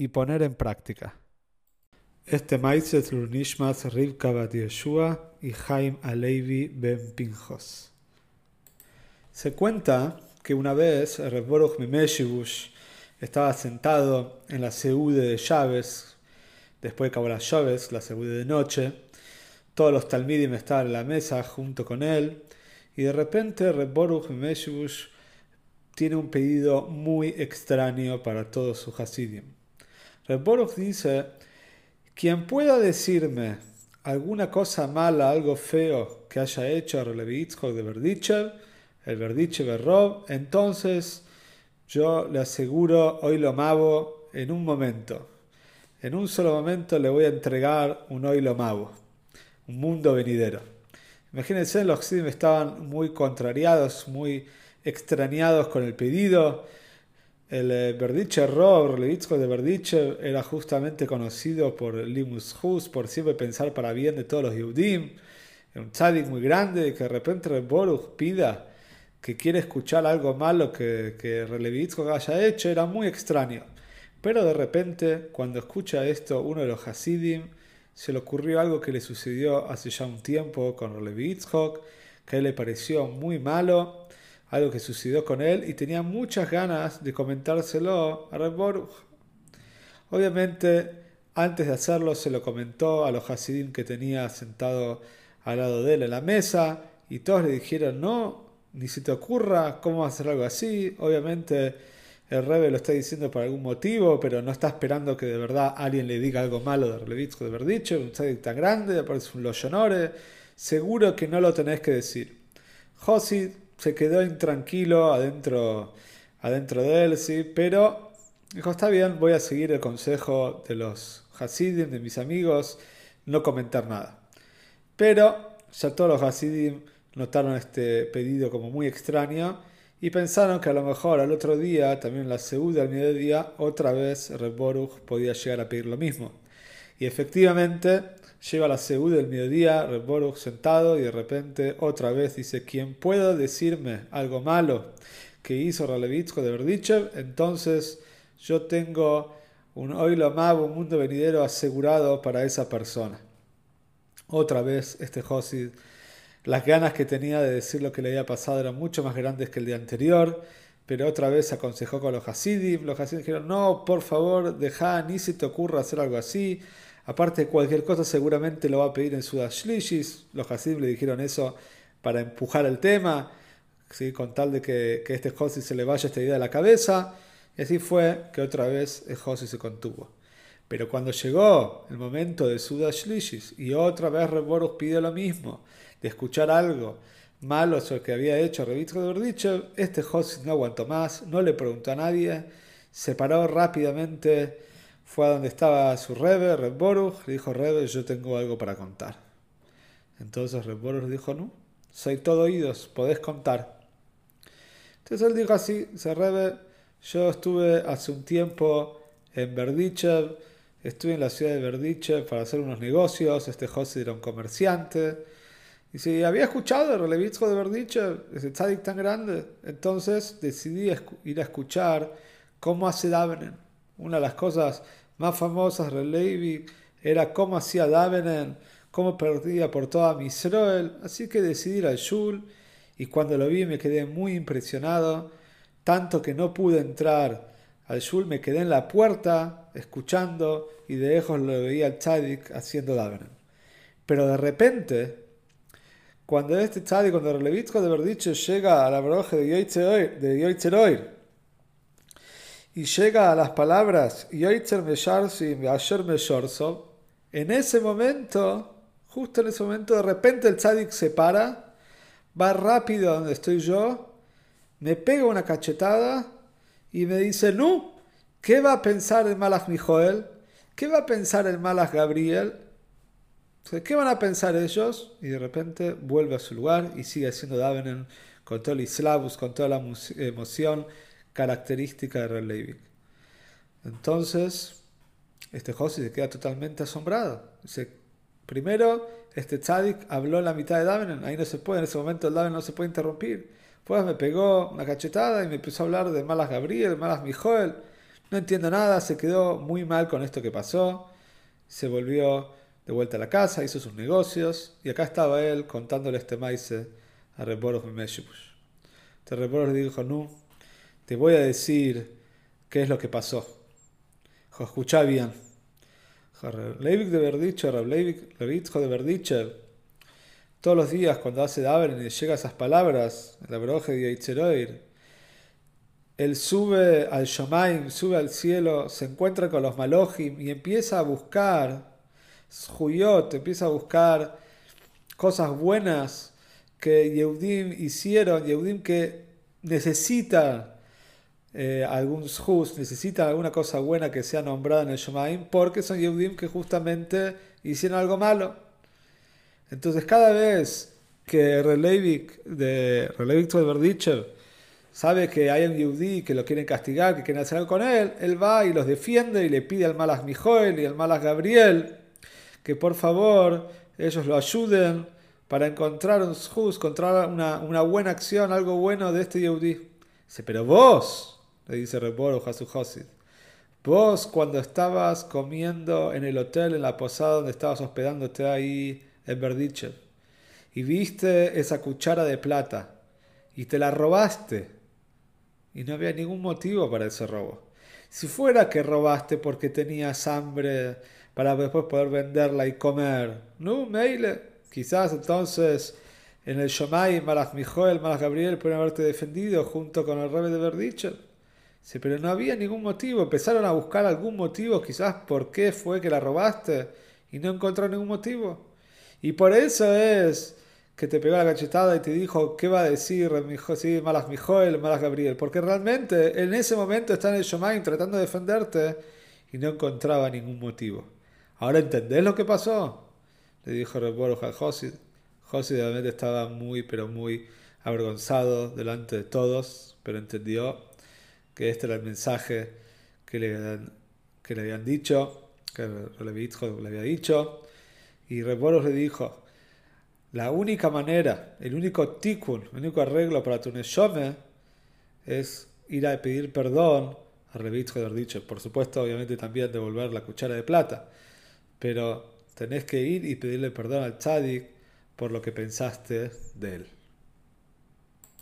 y poner en práctica. Este maíz es Nishmas Rivka Bat Yeshua y Jaim Alevi Ben Pinjos. Se cuenta que una vez el Baruch Mimeshibush estaba sentado en la seude de llaves, después de acabar las llaves, la seude de noche, todos los talmidim estaban en la mesa junto con él, y de repente Reb Baruch Mimeshibush tiene un pedido muy extraño para todos sus Hasidim. Reb dice, quien pueda decirme alguna cosa mala, algo feo que haya hecho a Relevitzko de Verdichev, el Verdichev Rob, entonces yo le aseguro, hoy lo mavo en un momento. En un solo momento le voy a entregar un hoy lo mavo, un mundo venidero. Imagínense, los Xidim estaban muy contrariados, muy extrañados con el pedido. El eh, Rob, Levitzko de Verdiche, era justamente conocido por Limus Hus, por siempre pensar para bien de todos los Yehudim. Era un tzadik muy grande que de repente Boruch pida que quiere escuchar algo malo que, que haya hecho, era muy extraño. Pero de repente, cuando escucha esto, uno de los Hasidim, se le ocurrió algo que le sucedió hace ya un tiempo con Relevitzhok, que le pareció muy malo algo que sucedió con él y tenía muchas ganas de comentárselo a Reb Obviamente, antes de hacerlo, se lo comentó a los Hasidim que tenía sentado al lado de él en la mesa y todos le dijeron: No, ni se te ocurra, ¿cómo hacer algo así? Obviamente, el Rebe lo está diciendo por algún motivo, pero no está esperando que de verdad alguien le diga algo malo de Relevitsko de Verdiche, un tzadik tan grande, parece un loyonore. Seguro que no lo tenés que decir. Josid se quedó intranquilo adentro, adentro de él, sí, pero dijo, está bien, voy a seguir el consejo de los Hasidim, de mis amigos, no comentar nada. Pero ya todos los Hasidim notaron este pedido como muy extraño y pensaron que a lo mejor al otro día, también la segunda al mediodía, otra vez Reboruch podía llegar a pedir lo mismo. Y efectivamente, Lleva la segunda del mediodía, Reboruch sentado y de repente otra vez dice, quien pueda decirme algo malo que hizo Ralevitsko de Berdichev, entonces yo tengo un oilo amado, un mundo venidero asegurado para esa persona. Otra vez este Josid, las ganas que tenía de decir lo que le había pasado eran mucho más grandes que el día anterior, pero otra vez aconsejó con los Hasidim. Los Hasidim dijeron, no, por favor, deja, ni se te ocurra hacer algo así. Aparte, cualquier cosa seguramente lo va a pedir en su Shlishis. Los Hasidim le dijeron eso para empujar el tema, ¿sí? con tal de que, que este Josi se le vaya esta idea de la cabeza. Y así fue que otra vez el Josi se contuvo. Pero cuando llegó el momento de Suda Shlishis y otra vez Reborus pide lo mismo, de escuchar algo malo sobre lo que había hecho Revitro de este Josi no aguantó más, no le preguntó a nadie, se paró rápidamente fue a donde estaba su Rebe, Reb Boruch, le dijo, Rebe, yo tengo algo para contar. Entonces Reb Boruch dijo, no, soy todo oídos, podés contar. Entonces él dijo así, dice, Rebe, yo estuve hace un tiempo en Berdichev, estuve en la ciudad de Berdichev para hacer unos negocios, este José era un comerciante, y si había escuchado el Relevitzo de Berdichev, ese tzadik tan grande, entonces decidí ir a escuchar cómo hace Davenen. Una de las cosas más famosas de Levi era cómo hacía Davenen, cómo perdía por toda mi. Así que decidí ir al Shul y cuando lo vi me quedé muy impresionado, tanto que no pude entrar al Shul, me quedé en la puerta escuchando y de lejos lo veía al Tzadik haciendo Davenen. Pero de repente, cuando este Tzadik, cuando el Levitko de haber dicho llega a la broja de Yoitzeroir, y llega a las palabras en ese momento, justo en ese momento, de repente el tzadik se para, va rápido a donde estoy yo, me pega una cachetada y me dice, no, ¿Qué va a pensar el Malach Mijoel? ¿Qué va a pensar el Malach Gabriel? ¿Qué van a pensar ellos? Y de repente vuelve a su lugar y sigue haciendo Davenen con todo el islavus, con toda la emoción característica de Rel Entonces, este Josi se queda totalmente asombrado. Dice, primero, este tzadik habló en la mitad de Davenen, ahí no se puede, en ese momento el Daven no se puede interrumpir. Pues me pegó una cachetada y me empezó a hablar de malas Gabriel, malas Mijoel. No entiendo nada, se quedó muy mal con esto que pasó. Se volvió de vuelta a la casa, hizo sus negocios y acá estaba él contándole este maíz a Reboros Meshibush. Este Reboros le dijo, no, te voy a decir qué es lo que pasó. Escucha bien. Leivik de Verdicher, Leivik de Verdicher, todos los días cuando hace Daven y llega esas palabras, la broje de Yitzheroir, él sube al Shomaim, sube al cielo, se encuentra con los Malojim y empieza a buscar, Juyot, empieza a buscar cosas buenas que Yehudim hicieron, Yehudim que necesitan eh, algún necesitan alguna cosa buena que sea nombrada en el Shomaim, porque son Yehudim que justamente hicieron algo malo. Entonces cada vez que Relevik de Relevik sabe que hay un Yehudi que lo quieren castigar, que quieren hacer algo con él, él va y los defiende y le pide al Malas Mijoel y al Malas Gabriel que por favor ellos lo ayuden para encontrar un shus, encontrar una, una, buena acción, algo bueno de este Yehudi. Dice, pero vos, le dice Reboro Hasuhosid, vos cuando estabas comiendo en el hotel, en la posada donde estabas hospedándote ahí, en Berdichev, y viste esa cuchara de plata y te la robaste y no había ningún motivo para ese robo. Si fuera que robaste porque tenías hambre para después poder venderla y comer, no, meile, quizás entonces en el Shomai, Malach Mijoel, Malach Gabriel pueden haberte defendido junto con el rebe de Berdichev. Sí, pero no había ningún motivo. Empezaron a buscar algún motivo, quizás por qué fue que la robaste y no encontraron ningún motivo. Y por eso es que te pegó la cachetada y te dijo, ¿qué va a decir sí, Malas Mijoel, Malas Gabriel? Porque realmente en ese momento está en el Shomain tratando de defenderte y no encontraba ningún motivo. ¿Ahora entendés lo que pasó? Le dijo Reboro a Josid. Josid realmente estaba muy, pero muy avergonzado delante de todos, pero entendió que este era el mensaje que le, que le habían dicho, que le había dicho y Reboros le dijo, la única manera, el único tikkun, el único arreglo para tu neshome es ir a pedir perdón a Revit de dicho. Por supuesto, obviamente también devolver la cuchara de plata. Pero tenés que ir y pedirle perdón al tzadik por lo que pensaste de él.